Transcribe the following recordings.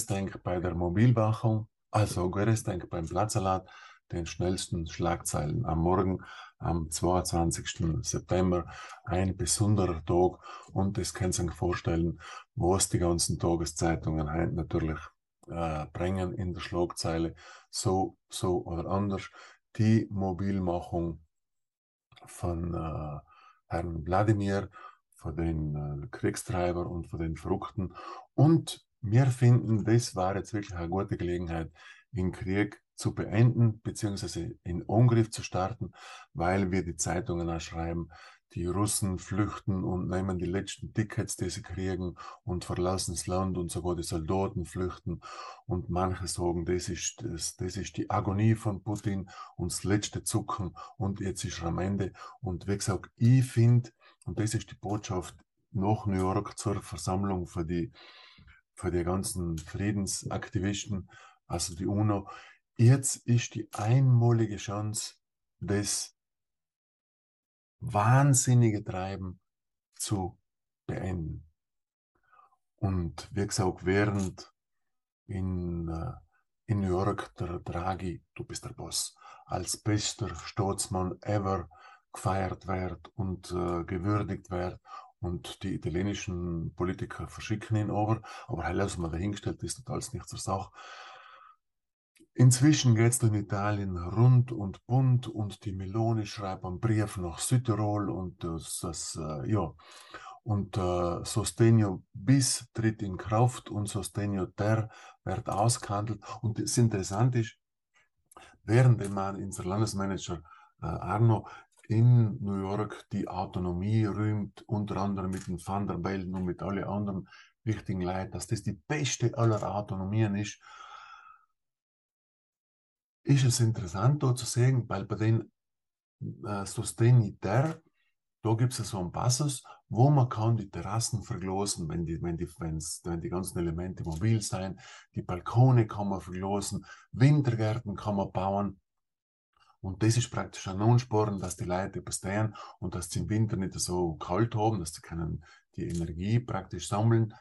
Gerestenk bei der Mobilwachung, also Gerestenk beim Platzsalat, den schnellsten Schlagzeilen am Morgen am 22. September. Ein besonderer Tag und das könnt ihr euch vorstellen, was die ganzen Tageszeitungen heute natürlich äh, bringen in der Schlagzeile, so, so oder anders. Die Mobilmachung von äh, Herrn Wladimir, von den äh, Kriegstreiber und von den Verrückten. Und wir finden, das war jetzt wirklich eine gute Gelegenheit, den Krieg zu beenden, beziehungsweise in Angriff zu starten, weil wir die Zeitungen auch schreiben, die Russen flüchten und nehmen die letzten Tickets, die sie kriegen und verlassen das Land und sogar die Soldaten flüchten. Und manche sagen, das ist, das, das ist die Agonie von Putin und das letzte Zucken und jetzt ist er am Ende. Und wie gesagt, ich finde, und das ist die Botschaft nach New York zur Versammlung für die, für die ganzen Friedensaktivisten, also die UNO, jetzt ist die einmalige Chance, das wahnsinnige Treiben zu beenden. Und wie gesagt, während in, äh, in New York der Draghi, du bist der Boss, als bester Staatsmann ever gefeiert wird und äh, gewürdigt wird und die italienischen Politiker verschicken ihn aber halt lassen wir dahingestellt, ist total nicht zur Sache. Inzwischen geht es in Italien rund und bunt und die Meloni schreibt einen Brief nach Südtirol und das, das äh, ja, und äh, Sostenio bis tritt in Kraft und Sostenio ter wird ausgehandelt. Und das Interessante ist, während man unser Landesmanager äh, Arno in New York die Autonomie rühmt, unter anderem mit den Van und mit allen anderen wichtigen Leuten, dass das die beste aller Autonomien ist, ist es interessant da zu sehen, weil bei den äh, Sustainiter, da gibt es so einen Passus, wo man kann die Terrassen verglosen, wenn die, wenn die, wenn die ganzen Elemente mobil sein, die Balkone kann man verglosen, Wintergärten kann man bauen. Und das ist praktisch ein Ansporn, dass die Leute bestehen und dass sie im Winter nicht so kalt haben, dass sie können die Energie praktisch sammeln.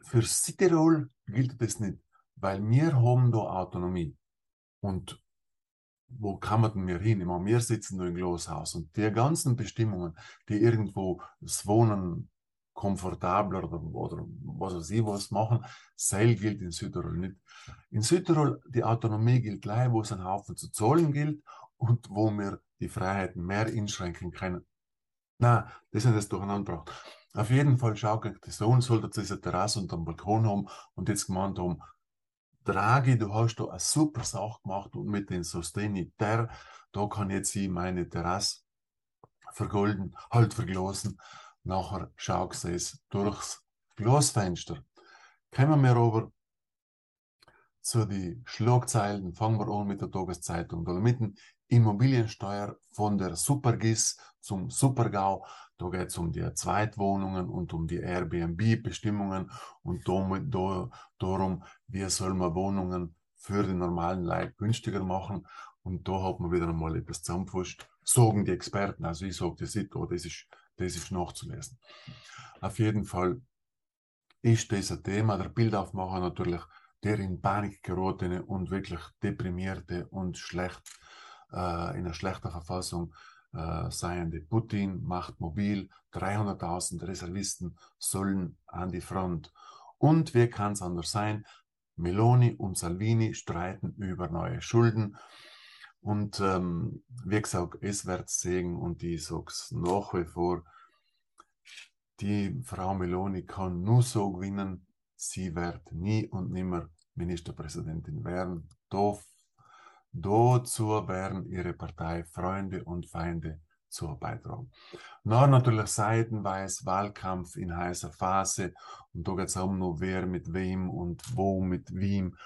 Für Südtirol gilt das nicht, weil wir haben da Autonomie. Und wo kann man denn mehr hin? Meine, wir sitzen nur im Glashaus und die ganzen Bestimmungen, die irgendwo das Wohnen komfortabler oder, oder was weiß ich was machen, Seil gilt in Südtirol nicht. In Südtirol die Autonomie gilt gleich, wo es ein Haufen zu zahlen gilt und wo wir die Freiheiten mehr einschränken können. Na, das ist das durcheinander. Auf jeden Fall schaut euch das an, solltet ihr diese Terrasse und einen Balkon haben und jetzt gemeint haben, Draghi, du hast da eine super Sache gemacht und mit den Sustainiter, da kann jetzt ich meine Terrasse vergolden, halt verglasen. Nachher schaust du es durchs Glasfenster. Kommen wir aber zu den Schlagzeilen. Fangen wir an mit der Tageszeitung. Da mitten Immobiliensteuer von der Supergis zum Supergau. Da geht es um die Zweitwohnungen und um die Airbnb-Bestimmungen und damit, da, darum, wie soll man Wohnungen für die normalen Leute günstiger machen. Und da hat man wieder einmal etwas zusammengefasst. Sagen die Experten, also ich sage das nicht, das ist, das ist nachzulesen. Auf jeden Fall ist ein Thema. Der Bildaufmacher natürlich, der in Panik geratene und wirklich deprimierte und schlecht äh, in einer schlechten Verfassung äh, seiende Putin macht mobil, 300.000 Reservisten sollen an die Front. Und wie kann es anders sein? Meloni und Salvini streiten über neue Schulden. Und ähm, wie gesagt, es wird sehen und ich sage es nach wie vor, die Frau Meloni kann nur so gewinnen, sie wird nie und nimmer Ministerpräsidentin werden. Da Dazu werden ihre Partei Freunde und Feinde zu beitragen. Noch natürlich seitenweise Wahlkampf in heißer Phase und da geht es um nur wer mit wem und wo mit wem.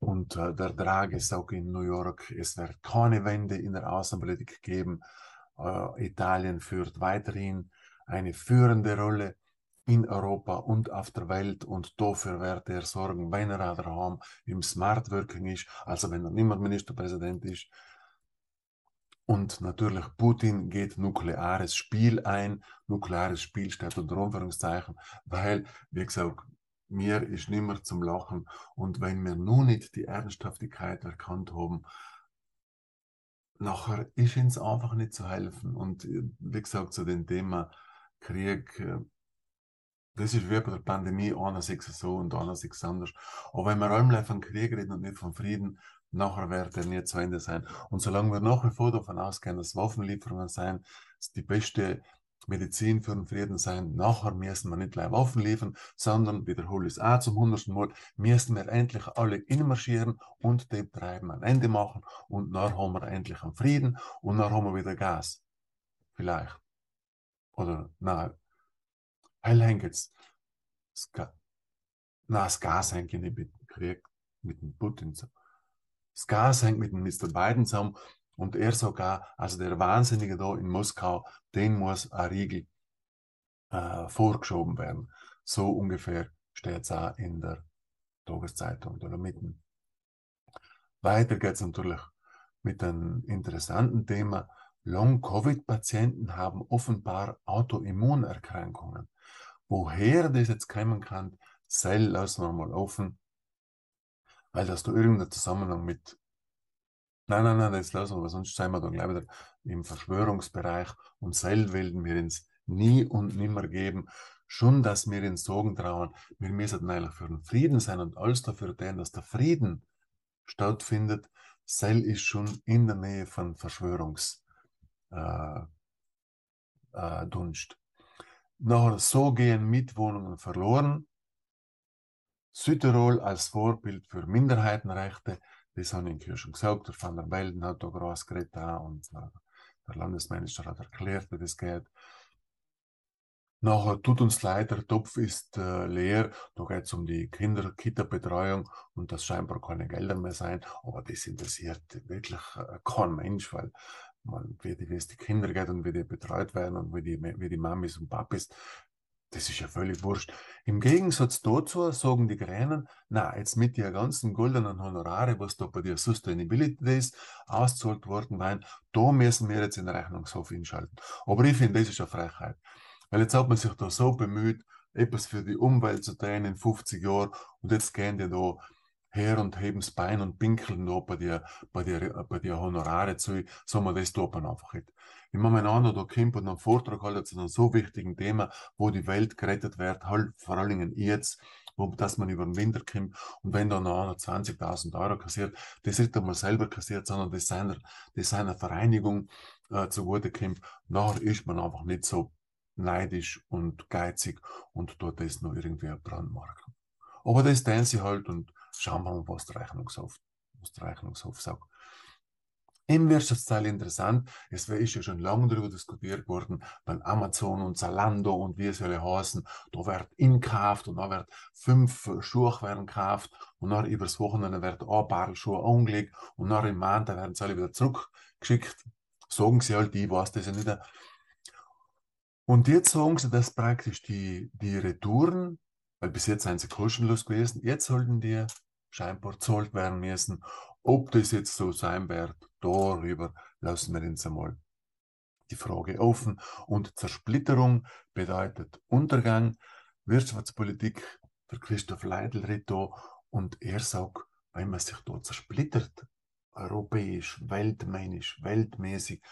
Und äh, der Draghi sagt in New York, es wird keine Wende in der Außenpolitik geben. Äh, Italien führt weiterhin eine führende Rolle in Europa und auf der Welt und dafür wird er sorgen, wenn er daheim im Smart Working ist, also wenn er nicht mehr Ministerpräsident ist. Und natürlich, Putin geht nukleares Spiel ein. Nukleares Spiel steht unter Anführungszeichen, weil, wie gesagt, mir ist nimmer zum Lachen. Und wenn wir nun nicht die Ernsthaftigkeit erkannt haben, nachher ist uns einfach nicht zu helfen. Und äh, wie gesagt, zu dem Thema Krieg, äh, das ist wie bei der Pandemie, einer sieht es so und einer sieht es anders. Aber wenn wir einmal von Krieg reden und nicht von Frieden, nachher wird er nie zu Ende sein. Und solange wir nach wie vor davon ausgehen, dass Waffenlieferungen sein, die beste Medizin für den Frieden sein, nachher müssen wir nicht gleich Waffen liefern, sondern, wiederhole ich es auch zum hundertsten Mal, müssen wir endlich alle inmarschieren und dem Treiben ein Ende machen und dann haben wir endlich einen Frieden und dann haben wir wieder Gas. Vielleicht. Oder, nein. Das, Ga nein, das Gas hängt nicht mit dem Krieg, mit dem Putin zusammen. Das Gas hängt mit dem Mr. Biden zusammen und er sogar, also der Wahnsinnige da in Moskau, den muss ein Riegel äh, vorgeschoben werden. So ungefähr steht es auch in der Tageszeitung oder mitten. Weiter geht es natürlich mit einem interessanten Thema. Long-Covid-Patienten haben offenbar Autoimmunerkrankungen. Woher das jetzt kommen kann, Cell lassen wir mal offen, weil das da irgendeinen Zusammenhang mit Nein, nein, nein, das lassen wir, sonst sind wir dann gleich wieder im Verschwörungsbereich und Seil werden wir uns nie und nimmer geben. Schon, dass wir uns Sorgen trauen, wir müssen eigentlich für den Frieden sein und alles dafür tun, dass der Frieden stattfindet. Seil ist schon in der Nähe von Verschwörungsdunst. Äh, äh, so gehen Mitwohnungen verloren. Südtirol als Vorbild für Minderheitenrechte das habe ich schon gesagt, der Van der Welden hat da groß geredet und der Landesmanager hat erklärt, wie das geht. Nachher tut uns leid, der Topf ist äh, leer. Da geht es um die Kinder-Kita-Betreuung und das scheinbar keine Gelder mehr sein. Aber das interessiert wirklich äh, kein Mensch, weil man, wie, die, wie es die Kinder geht und wie die betreut werden und wie die, wie die Mamis und Papis, das ist ja völlig wurscht. Im Gegensatz dazu sagen die Grünen, na, jetzt mit den ganzen goldenen Honorare, was da bei der Sustainability Days auszahlt worden waren, da müssen wir jetzt in den Rechnungshof hinschalten. Aber ich finde, das ist eine Frechheit. Weil jetzt hat man sich da so bemüht, etwas für die Umwelt zu tun in 50 Jahren und jetzt gehen die da her und heben das Bein und pinkeln da bei der, bei der, bei der Honorare zu. Sagen wir, das tut man einfach nicht. Ich meine, mein einer da kommt und einen Vortrag halt zu einem so wichtigen Thema, wo die Welt gerettet wird, halt vor allen Dingen jetzt, wo, dass man über den Winter kommt und wenn da noch einer 20.000 Euro kassiert, das nicht einmal selber kassiert, sondern das seiner, das seiner Vereinigung äh, zugute kommt, nachher ist man einfach nicht so neidisch und geizig und tut das noch irgendwie brandmarken. Aber das tun sie halt und schauen wir mal, was der Rechnungshof, was der Rechnungshof sagt. Im Wirtschaftsteil interessant, es ist ja schon lange darüber diskutiert worden, bei Amazon und Zalando und wie es alle heißen, da wird inkauft und da wird fünf Schuhe werden gekauft und dann übers Wochenende wird ein paar Schuhe angelegt und dann im Monat werden sie alle wieder zurückgeschickt. Sagen sie halt, ich weiß das ja nicht. Und jetzt sagen sie, dass praktisch die, die Retouren, weil bis jetzt sind sie kostenlos gewesen, jetzt sollten die scheinbar zahlt werden müssen. Ob das jetzt so sein wird, darüber lassen wir uns einmal die Frage offen. Und Zersplitterung bedeutet Untergang. Wirtschaftspolitik, der Christoph Leidl redet da und er sagt, wenn man sich da zersplittert, europäisch, weltmännisch, weltmäßig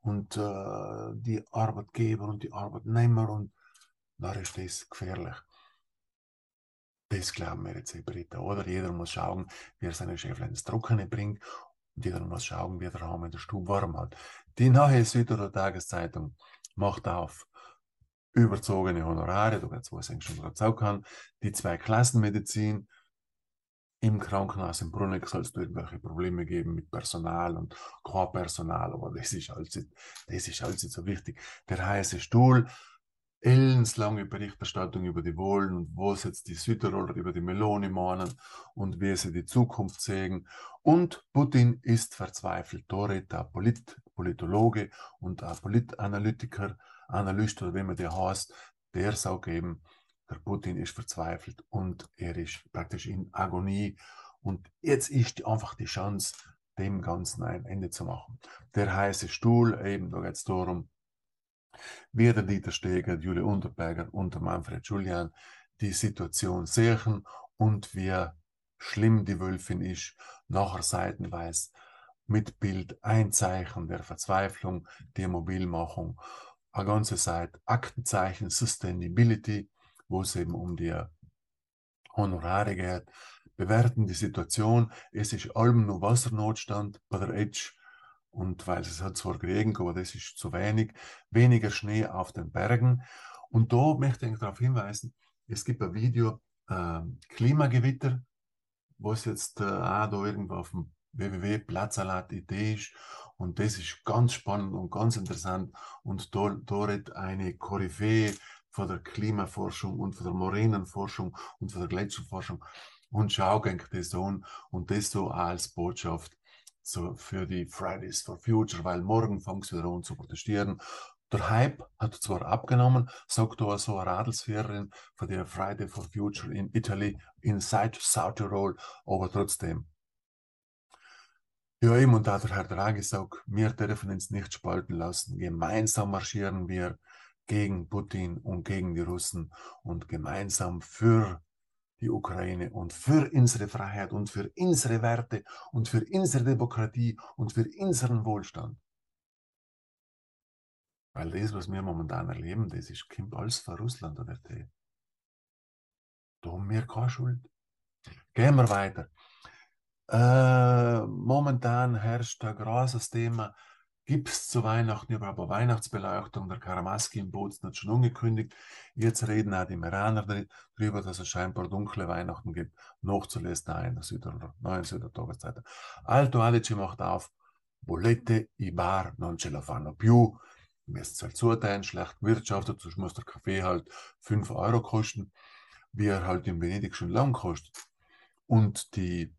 und äh, die Arbeitgeber und die Arbeitnehmer und da ist das gefährlich. Das glauben wir jetzt Britta, oder? Jeder muss schauen, wie er seine Schäflein ins Trockene bringt und jeder muss schauen, wie der Raum in der Stube warm hat. Die neue Südtiroler Tageszeitung macht auf überzogene Honorare, da wird was ich schon sagen kann, die zwei Klassenmedizin, im Krankenhaus in Bruneck soll es irgendwelche Probleme geben mit Personal und kein aber das ist alles, das ist alles nicht so wichtig. Der heiße Stuhl, ellenslange Berichterstattung über die Wohlen und was jetzt die Südtiroler über die Meloni meinen und wie sie die Zukunft sehen. Und Putin ist verzweifelt. Dort ein Polit Politologe und ein Politanalytiker, Analyst oder wie man der heißt, der sagt eben, der Putin ist verzweifelt und er ist praktisch in Agonie. Und jetzt ist einfach die Chance, dem Ganzen ein Ende zu machen. Der heiße Stuhl, eben, da geht es darum, wie der Dieter Steger, Julia Unterberger und Manfred Julian, die Situation sehen und wie schlimm die Wölfin ist, nachher seitenweise mit Bild ein Zeichen der Verzweiflung, der Mobilmachung, eine ganze Seite Aktenzeichen Sustainability, wo es eben um die Honorare geht, bewerten die Situation. Es ist allem nur Wassernotstand bei der Edge und weil es hat zwar geregnet, aber das ist zu wenig, weniger Schnee auf den Bergen. Und da möchte ich darauf hinweisen, es gibt ein Video, äh, Klimagewitter, was jetzt äh, auch da irgendwo auf dem www.platzsalat.it ist. Und das ist ganz spannend und ganz interessant. Und da, da eine Koryphäe von der Klimaforschung und von der Moränenforschung und von der Gletscherforschung und schau das an und das so als Botschaft so für die Fridays for Future, weil morgen fängt es wieder an zu protestieren. Der Hype hat zwar abgenommen, sagt da so eine Radelsphärerin von der Friday for Future in Italy, inside South Tirol, aber trotzdem. Ja, eben, und da hat der Herr Draghi gesagt, wir dürfen uns nicht spalten lassen. Gemeinsam marschieren wir gegen Putin und gegen die Russen und gemeinsam für die Ukraine und für unsere Freiheit und für unsere Werte und für unsere Demokratie und für unseren Wohlstand. Weil das, was wir momentan erleben, das ist, kommt alles von Russland oder der Da haben wir keine Schuld. Gehen wir weiter. Äh, momentan herrscht ein großes Thema. Gibt es zu Weihnachten überhaupt eine Weihnachtsbeleuchtung? Der Karamaski im Bozen hat schon angekündigt. Jetzt reden auch die Iraner darüber, dass es scheinbar dunkle Weihnachten gibt. Nachzulesen in der Süder, neuen Südertageszeit. Alto Adige macht auf. Bolette i bar non ce la fanno più. Müsst halt zuteilen, schlecht wirtschaftet, sonst muss der Kaffee halt 5 Euro kosten, wie er halt in Venedig schon lang kostet. Und die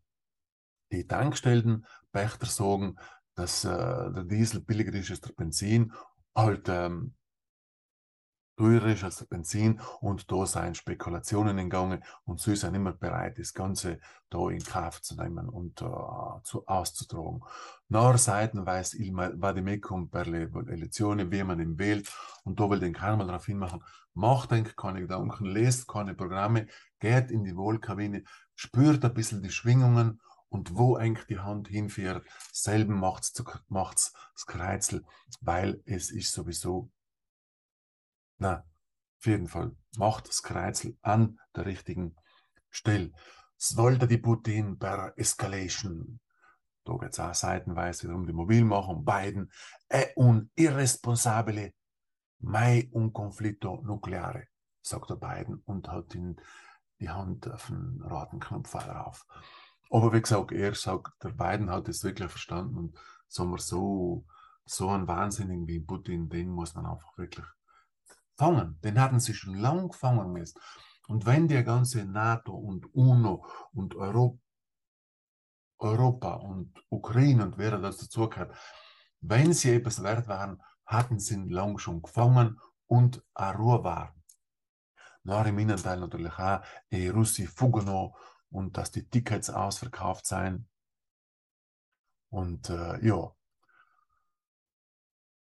die Tankstellenpächter sagen, dass äh, der Diesel billiger ist als der Benzin, halt ähm, teurer ist als der Benzin und da sind Spekulationen in Gange und sie sind immer bereit, das Ganze da in Kauf zu nehmen und uh, zu, auszutragen. Nach Seiten weiß il vadimecum per le wie man ihn wählt und da will den keiner darauf hinmachen, macht eigentlich keine Gedanken, lest keine Programme, geht in die Wohlkabine, spürt ein bisschen die Schwingungen und wo eigentlich die Hand hinführt, selben macht's, macht's das Kreizel, weil es ist sowieso, na, auf jeden Fall, macht das Kreizel an der richtigen Stelle. Sollte die Putin per Escalation, da geht's auch seitenweise wieder um die Mobilmachung, Biden, è un irresponsabile, mai un conflitto nucleare, sagt der Biden und hat ihn die Hand auf den Ratenknopf drauf. Aber wie gesagt, er sagt, der Biden hat es wirklich verstanden und sagen wir so, so einen Wahnsinnigen wie Putin, den muss man einfach wirklich fangen. Den hatten sie schon lang gefangen müssen. Und wenn die ganze NATO und UNO und Europa, Europa und Ukraine und wer das dazugehört, wenn sie etwas wert waren, hatten sie ihn lang schon gefangen und auch Ruhe waren. Nach im Innenteil natürlich auch, die Russi Fugano und dass die Tickets ausverkauft seien. Und äh, ja,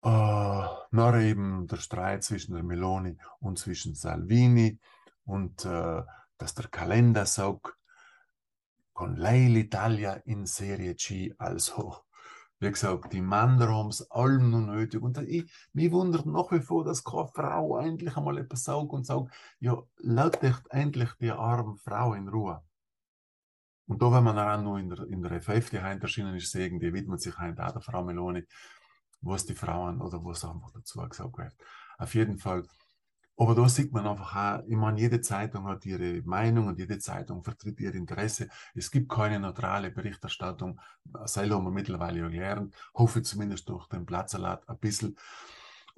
äh, nach eben der Streit zwischen der Meloni und zwischen Salvini und äh, dass der Kalender sagt, con lei l'Italia in Serie C, also wie gesagt, die Männer haben es allem noch nötig. Und ich, mich wundert nach wie vor, dass keine Frau endlich einmal etwas sagt und sagt, ja, lass dich endlich die arme Frau in Ruhe. Und da, wenn man auch noch in der, in der FF die Heint erschienen ist, sehen, die widmet sich Heint auch der Frau Meloni, was die Frauen oder was einfach dazu gesagt wird. Auf jeden Fall. Aber da sieht man einfach auch, ich meine, jede Zeitung hat ihre Meinung und jede Zeitung vertritt ihr Interesse. Es gibt keine neutrale Berichterstattung. Selber haben wir mittlerweile gelernt. Hoffe zumindest durch den Platzsalat ein bisschen.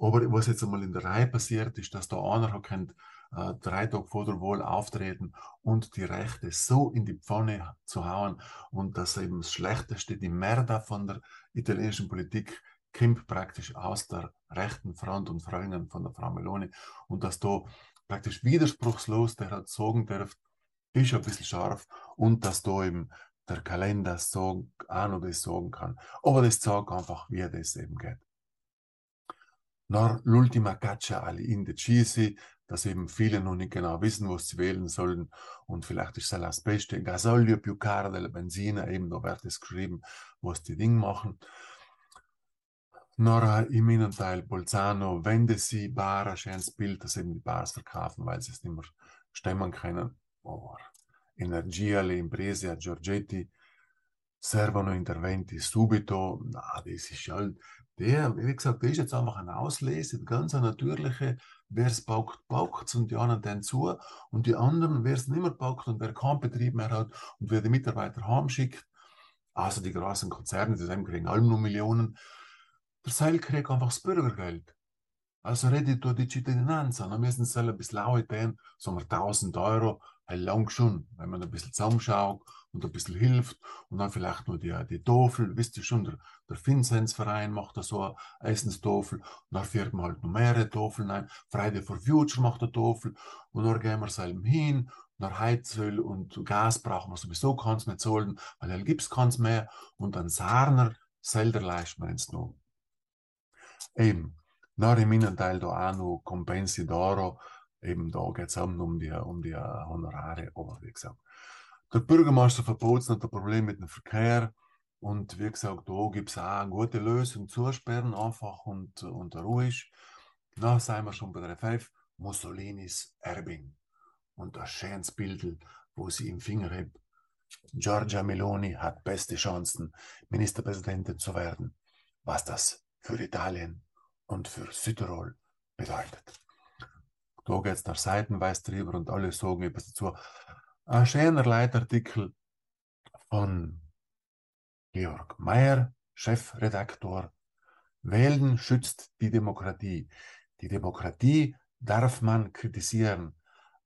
Aber was jetzt einmal in der Reihe passiert, ist, dass da einer hat kennt, äh, drei Tage vor der Wahl auftreten und die Rechte so in die Pfanne zu hauen und dass eben das Schlechteste, die Merda von der italienischen Politik kommt praktisch aus der rechten Front und Freundin von der Frau Meloni und dass da praktisch widerspruchslos der hat sagen darf, ist ein bisschen scharf und dass da eben der Kalender so auch noch das sagen kann. Aber das sagt einfach, wie das eben geht. Nor l'ultima caccia agli indecisi, dass eben viele noch nicht genau wissen, was sie wählen sollen. Und vielleicht ist das Beste. Gasolio più caro della benzina, eben da wird es geschrieben, was die Dinge machen. Nora im Innenteil Bolzano wende sie Bar, schönes Bild, dass eben die Bars verkaufen, weil sie es nicht mehr stemmen können. Oh, Energia, le imprese a Giorgetti servono interventi subito. Na, das ist halt, der, wie gesagt, der ist jetzt einfach ein Auslese, ganz eine natürliche, wer es paukt es und die anderen dann zu. Und die anderen, wer es nicht mehr paukt und wer keinen Betrieb mehr hat und wer die Mitarbeiter heimschickt, also die großen Konzerne, die kriegen alle nur Millionen, der Seil kriegt einfach das Bürgergeld. Also reddito di cittadinanza, dann müssen sie ein bisschen lauter sagen wir 1000 Euro, lang schon, wenn man ein bisschen zusammenschaut und ein bisschen hilft und dann vielleicht nur die, die Tafel, wisst ihr schon, der, der Vinzenzverein macht da so eine Essenstafel und dann fährt man halt noch mehrere Tafeln ein, Friday for Future macht eine Tafel und dann gehen wir selber hin dann Heizöl und Gas brauchen wir sowieso keins mehr zahlen, weil dann gibt es keins mehr und dann Sarner selber leisten wir uns noch. Eben, nach im Innenteil da auch noch Compensi d'Oro, eben da geht es um die, um die Honorare, aber wie gesagt. Der Bürgermeister verbot es Problem mit dem Verkehr und wie gesagt, da gibt es auch eine gute Lösung, zusperren einfach und, und ruhig. Na, seien wir schon bei der FF, Mussolinis Erbin. Und ein schönes Bild, wo sie im Finger hat. Giorgia Meloni hat beste Chancen, Ministerpräsidentin zu werden. Was das für Italien und für Südtirol bedeutet. Da geht es nach seitenweise drüber und alle sagen etwas dazu. Ein schöner Leitartikel von Georg Mayer, Chefredaktor. Wählen schützt die Demokratie. Die Demokratie darf man kritisieren,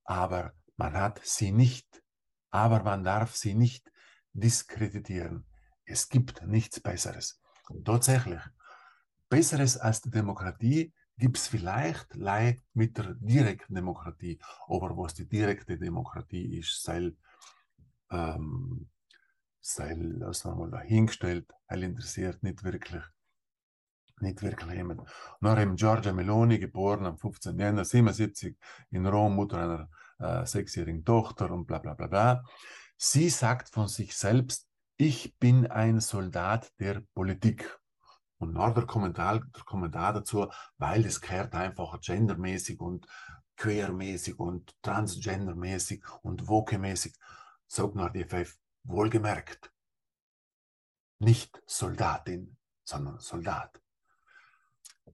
aber man hat sie nicht, aber man darf sie nicht diskreditieren. Es gibt nichts Besseres. Und tatsächlich, Besseres als die Demokratie gibt es vielleicht Lei mit der direkten Demokratie. Aber was die direkte Demokratie ist, sei, ähm, sei wir mal dahingestellt, weil interessiert nicht wirklich nicht wirklich jemand. Nach eben Giorgia Meloni, geboren am 15. Januar 77 in Rom, Mutter einer äh, sechsjährigen Tochter und bla bla bla bla. Sie sagt von sich selbst, ich bin ein Soldat der Politik. Und nach der Kommentar, der Kommentar dazu, weil das gehört einfach gendermäßig und queermäßig und transgendermäßig und wokemäßig, sagt nach die FF, wohlgemerkt, nicht Soldatin, sondern Soldat.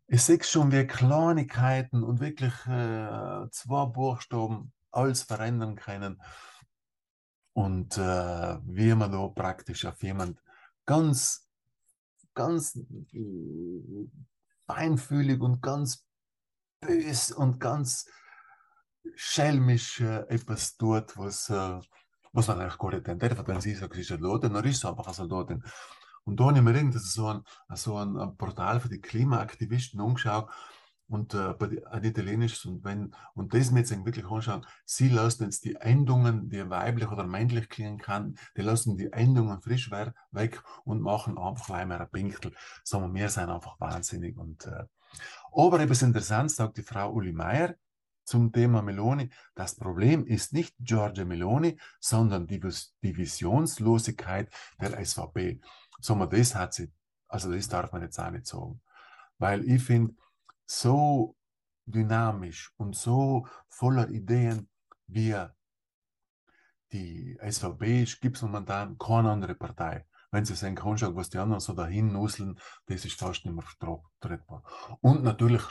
Ich sehe schon, wie Kleinigkeiten und wirklich äh, zwei Buchstaben alles verändern können und äh, wie man da praktisch auf jemand ganz ganz äh, feinfühlig und ganz bös und ganz schelmisch äh, etwas tut, was, äh, was man eigentlich gar nicht denkt. Wenn sie sagt, sie ist ein Soldatin, dann ist sie einfach ein Soldatin. Und da habe ich mir irgendwie so ein, so ein Portal für die Klimaaktivisten angeschaut und äh, ein italienisches und wenn und das jetzt wirklich anschauen, sie lassen jetzt die Endungen, die weiblich oder männlich klingen kann, die lassen die Endungen frisch weg und machen einfach mehr ein Pinkel. Sagen wir, wir sind einfach wahnsinnig und äh, aber etwas interessant sagt die Frau Uli Meier zum Thema Meloni. Das Problem ist nicht Giorgia Meloni, sondern die, die Visionslosigkeit der SVP. Sagen wir, das hat sie, also das darf man jetzt auch nicht sagen. Weil ich finde, so dynamisch und so voller Ideen wie die SVP gibt es momentan keine andere Partei. Wenn Sie sehen, anschauen, was die anderen so dahin nusseln, das ist fast nicht mehr vertretbar. Und natürlich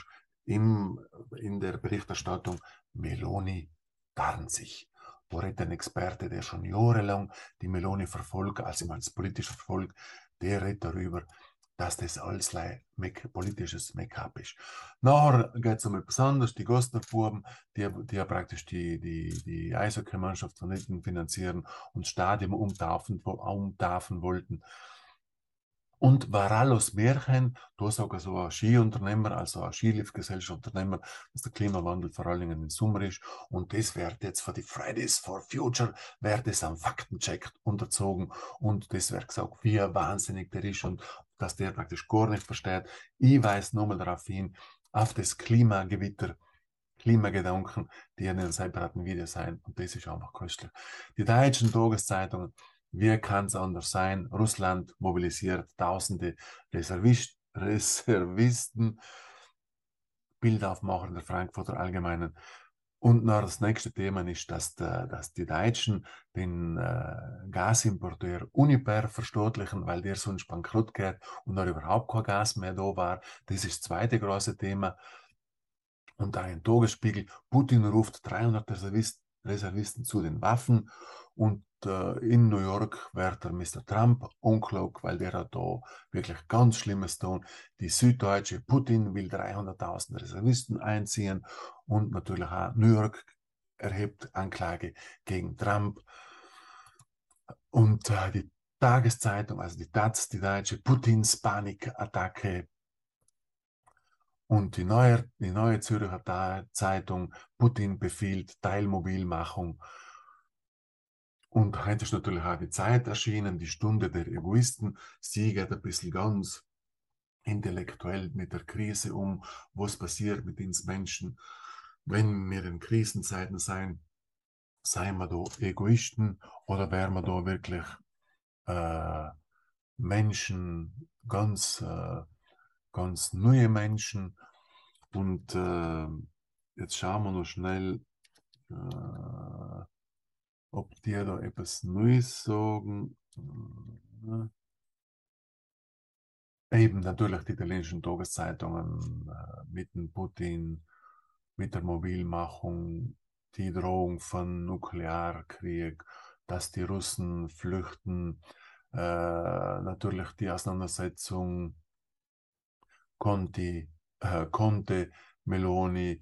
im, in der Berichterstattung Meloni tarnt sich. Da redet ein Experte, der schon jahrelang die Meloni verfolgt, also als politisch verfolgt, der redet darüber, dass das alles make, politisches Make-up ist. Nachher geht es um etwas die Gostner-Buben, die, die ja praktisch die, die, die Eishockey-Mannschaft von hinten finanzieren und Stadion umtaufen, umtaufen wollten. Und Varallos Märchen, da sogar so ein Skiunternehmer, also ein Skiliftgesellschaftsunternehmer, dass der Klimawandel vor allen Dingen im Sommer ist. Und das wird jetzt für die Fridays for Future, wird es am Faktencheck unterzogen. Und das wird gesagt, wie wahnsinnig der ist und dass der praktisch gar nicht versteht. Ich weise nochmal darauf hin, auf das Klimagewitter, Klimagedanken, die in den separaten Videos sein. Und das ist einfach köstlich. Die deutschen Tageszeitungen, wie kann es anders sein? Russland mobilisiert tausende Reservist, Reservisten, Bildaufmacher der Frankfurter Allgemeinen. Und noch das nächste Thema ist, dass, dass die Deutschen den äh, Gasimporteur Uniper verstaatlichen, weil der sonst bankrott geht und da überhaupt kein Gas mehr da war. Das ist das zweite große Thema. Und ein Tagesspiegel, Putin ruft 300 Reservisten zu den Waffen und äh, in New York wird der Mr. Trump angeklagt, weil der hat da wirklich ganz Schlimmes tun. Die süddeutsche Putin will 300.000 Reservisten einziehen und natürlich auch New York erhebt Anklage gegen Trump. Und äh, die Tageszeitung, also die Taz, die deutsche Putins Panikattacke und die neue, die neue Zürcher Zeitung, Putin befiehlt Teilmobilmachung. Und heute ist natürlich auch die Zeit erschienen, die Stunde der Egoisten. Sie geht ein bisschen ganz intellektuell mit der Krise um, was passiert mit uns Menschen, wenn wir in Krisenzeiten sein, seien wir da Egoisten oder wären wir da wirklich äh, Menschen, ganz, äh, ganz neue Menschen. Und äh, jetzt schauen wir noch schnell, äh, ob die da etwas Neues sagen. Äh, eben natürlich die italienischen Tageszeitungen äh, mit dem Putin, mit der Mobilmachung, die Drohung von Nuklearkrieg, dass die Russen flüchten, äh, natürlich die Auseinandersetzung Conti, äh, Conte, Meloni,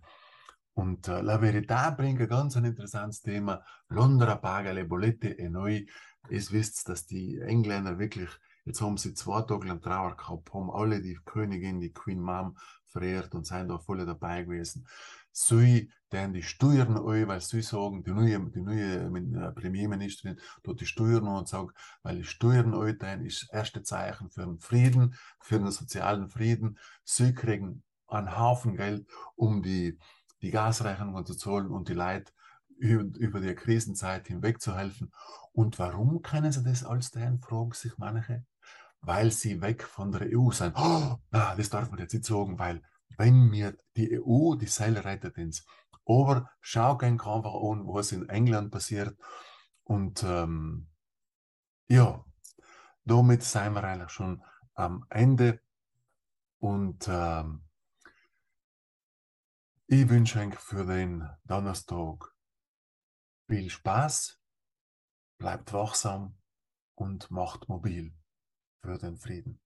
und äh, La Verità bringt ein ganz ein interessantes Thema. Londra paga le bollette e noi. Es wisst, dass die Engländer wirklich, jetzt haben sie zwei Tage lang Trauer gehabt, haben alle die Königin, die Queen Mom verehrt und sind da voll dabei gewesen. Sie, denn die Steuern euch, weil sie sagen, die neue, die neue äh, Premierministerin tut die Steuern und sagt, weil die Steuern dann ist das erste Zeichen für den Frieden, für den sozialen Frieden. Sie kriegen einen Haufen Geld, um die die Gasrechnungen zu zahlen und die Leute über die Krisenzeit hinweg zu helfen. Und warum können sie das alles denn, fragen sich manche? Weil sie weg von der EU sind. Oh, na, das darf man jetzt nicht sagen, weil wenn mir die EU die Seile rettet ins. Aber schau einfach an, was in England passiert. Und ähm, ja, damit sind wir eigentlich schon am Ende. Und ähm, ich wünsche euch für den Donnerstag viel Spaß, bleibt wachsam und macht mobil für den Frieden.